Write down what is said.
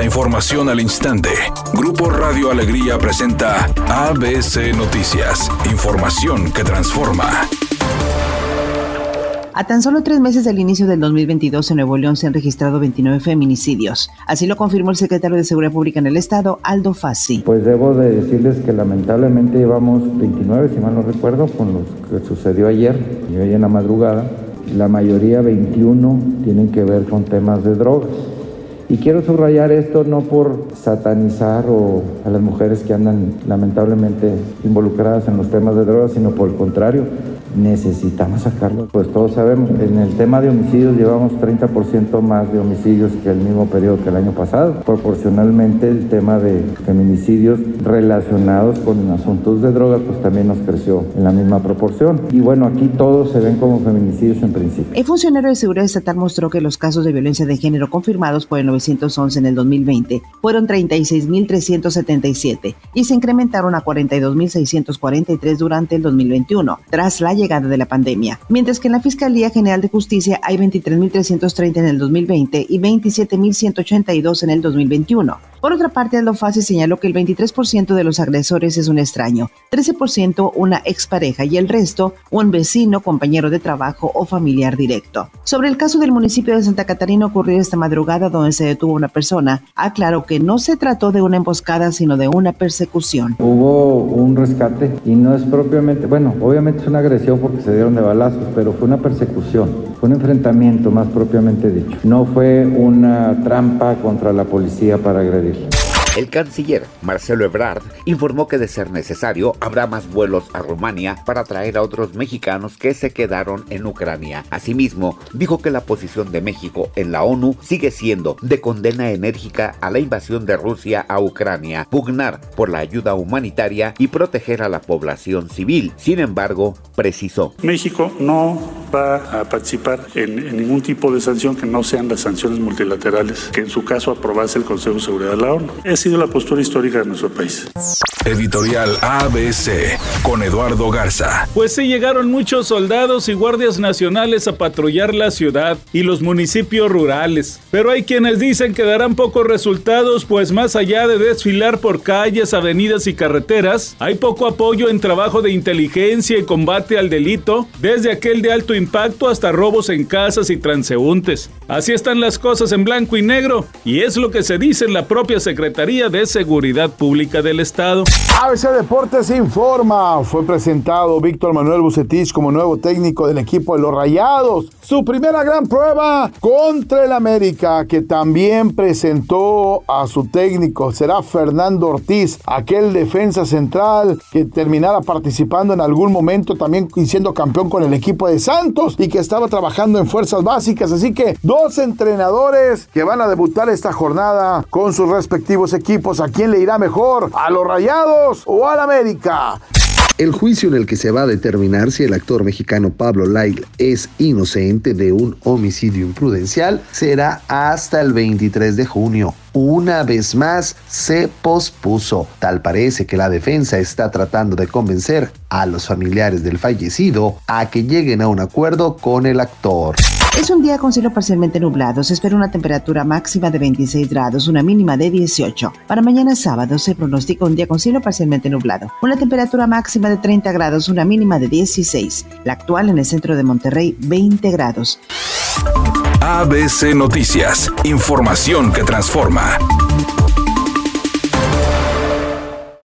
La información al instante. Grupo Radio Alegría presenta ABC Noticias. Información que transforma. A tan solo tres meses del inicio del 2022 en Nuevo León se han registrado 29 feminicidios. Así lo confirmó el secretario de Seguridad Pública en el Estado, Aldo Fassi. Pues debo de decirles que lamentablemente llevamos 29, si mal no recuerdo, con lo que sucedió ayer y hoy en la madrugada. La mayoría, 21, tienen que ver con temas de drogas. Y quiero subrayar esto no por satanizar o a las mujeres que andan lamentablemente involucradas en los temas de drogas, sino por el contrario, necesitamos sacarlo. Pues todos sabemos, en el tema de homicidios llevamos 30% más de homicidios que el mismo periodo que el año pasado. Proporcionalmente el tema de feminicidios relacionados con asuntos de droga pues también nos creció en la misma proporción. Y bueno, aquí todos se ven como feminicidios en principio. El funcionario de seguridad estatal mostró que los casos de violencia de género confirmados por el 911 en el 2020 fueron 36.377 y se incrementaron a 42.643 durante el 2021, tras la llegada de la pandemia, mientras que en la Fiscalía General de Justicia hay 23.330 en el 2020 y 27.182 en el 2021. Por otra parte, Aldo Fassi señaló que el 23% de los agresores es un extraño, 13% una expareja y el resto un vecino, compañero de trabajo o familiar directo. Sobre el caso del municipio de Santa Catarina ocurrido esta madrugada donde se detuvo una persona, aclaró que no se trató de una emboscada sino de una persecución. Hubo un rescate y no es propiamente, bueno, obviamente es una agresión porque se dieron de balazos, pero fue una persecución, fue un enfrentamiento más propiamente dicho. No fue una trampa contra la policía para agredir. El canciller Marcelo Ebrard informó que de ser necesario habrá más vuelos a Rumania para traer a otros mexicanos que se quedaron en Ucrania. Asimismo, dijo que la posición de México en la ONU sigue siendo de condena enérgica a la invasión de Rusia a Ucrania, pugnar por la ayuda humanitaria y proteger a la población civil. Sin embargo, precisó. México no va a participar en, ningún tipo de sanción que no sean las sanciones multilaterales que en su caso aprobase el Consejo de Seguridad de la ONU sido la postura histórica de nuestro país. Editorial ABC con Eduardo Garza. Pues sí, llegaron muchos soldados y guardias nacionales a patrullar la ciudad y los municipios rurales. Pero hay quienes dicen que darán pocos resultados, pues más allá de desfilar por calles, avenidas y carreteras, hay poco apoyo en trabajo de inteligencia y combate al delito, desde aquel de alto impacto hasta robos en casas y transeúntes. Así están las cosas en blanco y negro, y es lo que se dice en la propia Secretaría de Seguridad Pública del Estado. ABC Deportes informa. Fue presentado Víctor Manuel Bucetich como nuevo técnico del equipo de los Rayados. Su primera gran prueba contra el América, que también presentó a su técnico. Será Fernando Ortiz, aquel defensa central que terminara participando en algún momento también siendo campeón con el equipo de Santos y que estaba trabajando en fuerzas básicas. Así que dos entrenadores que van a debutar esta jornada con sus respectivos equipos ¿a quién le irá mejor? ¿A los Rayados o al América? El juicio en el que se va a determinar si el actor mexicano Pablo Lyle es inocente de un homicidio imprudencial será hasta el 23 de junio una vez más se pospuso. Tal parece que la defensa está tratando de convencer a los familiares del fallecido a que lleguen a un acuerdo con el actor. Es un día con cielo parcialmente nublado. Se espera una temperatura máxima de 26 grados, una mínima de 18. Para mañana sábado se pronostica un día con cielo parcialmente nublado. Una temperatura máxima de 30 grados, una mínima de 16. La actual en el centro de Monterrey, 20 grados. ABC Noticias. Información que transforma.